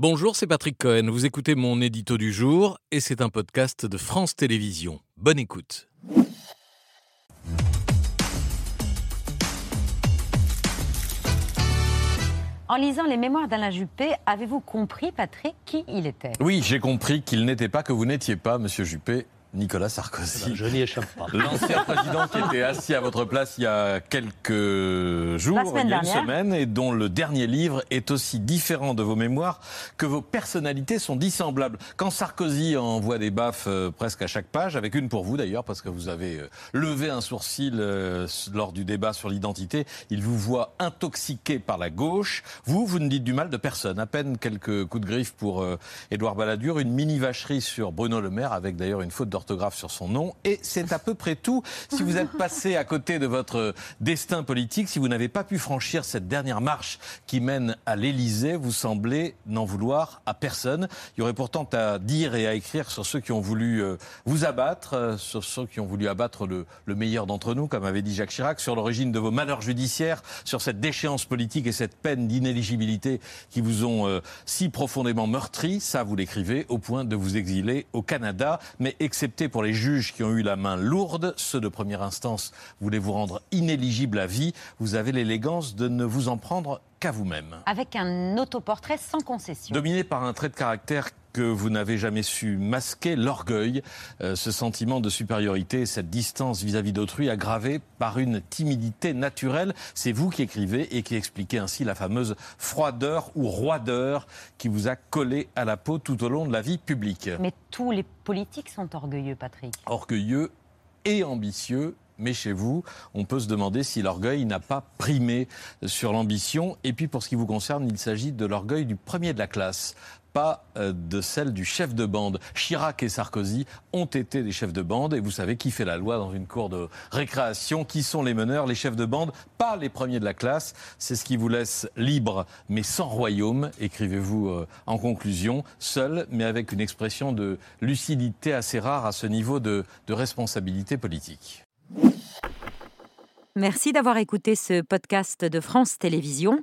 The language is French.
Bonjour, c'est Patrick Cohen. Vous écoutez mon édito du jour et c'est un podcast de France Télévisions. Bonne écoute. En lisant les mémoires d'Alain Juppé, avez-vous compris, Patrick, qui il était? Oui, j'ai compris qu'il n'était pas que vous n'étiez pas, monsieur Juppé, Nicolas Sarkozy. Je n'y échappe pas. L'ancien président qui était assis à votre place il y a quelques jours, il y a une semaine, et dont le dernier livre est aussi différent de vos mémoires que vos personnalités sont dissemblables. Quand Sarkozy envoie des baffes euh, presque à chaque page, avec une pour vous d'ailleurs, parce que vous avez euh, levé un sourcil euh, lors du débat sur l'identité, il vous voit intoxiqué par la gauche. Vous, vous ne dites du mal de personne. À peine quelques coups de griffe pour Édouard Balladur, une mini vacherie sur Bruno Le Maire, avec d'ailleurs une faute de orthographe sur son nom. Et c'est à peu près tout. Si vous êtes passé à côté de votre destin politique, si vous n'avez pas pu franchir cette dernière marche qui mène à l'Élysée, vous semblez n'en vouloir à personne. Il y aurait pourtant à dire et à écrire sur ceux qui ont voulu euh, vous abattre, euh, sur ceux qui ont voulu abattre le, le meilleur d'entre nous, comme avait dit Jacques Chirac, sur l'origine de vos malheurs judiciaires, sur cette déchéance politique et cette peine d'inéligibilité qui vous ont euh, si profondément meurtri. Ça, vous l'écrivez au point de vous exiler au Canada, mais excepté pour les juges qui ont eu la main lourde. Ceux de première instance voulaient vous rendre inéligible à vie. Vous avez l'élégance de ne vous en prendre qu'à vous-même. Avec un autoportrait sans concession. Dominé par un trait de caractère que vous n'avez jamais su masquer, l'orgueil, euh, ce sentiment de supériorité, cette distance vis-à-vis d'autrui aggravée par une timidité naturelle. C'est vous qui écrivez et qui expliquez ainsi la fameuse froideur ou roideur qui vous a collé à la peau tout au long de la vie publique. Mais tous les politiques sont orgueilleux, Patrick. Orgueilleux et ambitieux mais chez vous, on peut se demander si l'orgueil n'a pas primé sur l'ambition. Et puis pour ce qui vous concerne, il s'agit de l'orgueil du premier de la classe, pas euh, de celle du chef de bande. Chirac et Sarkozy ont été des chefs de bande et vous savez qui fait la loi dans une cour de récréation, qui sont les meneurs, les chefs de bande, pas les premiers de la classe. C'est ce qui vous laisse libre mais sans royaume, écrivez-vous euh, en conclusion, seul mais avec une expression de lucidité assez rare à ce niveau de, de responsabilité politique. Merci d'avoir écouté ce podcast de France Télévisions.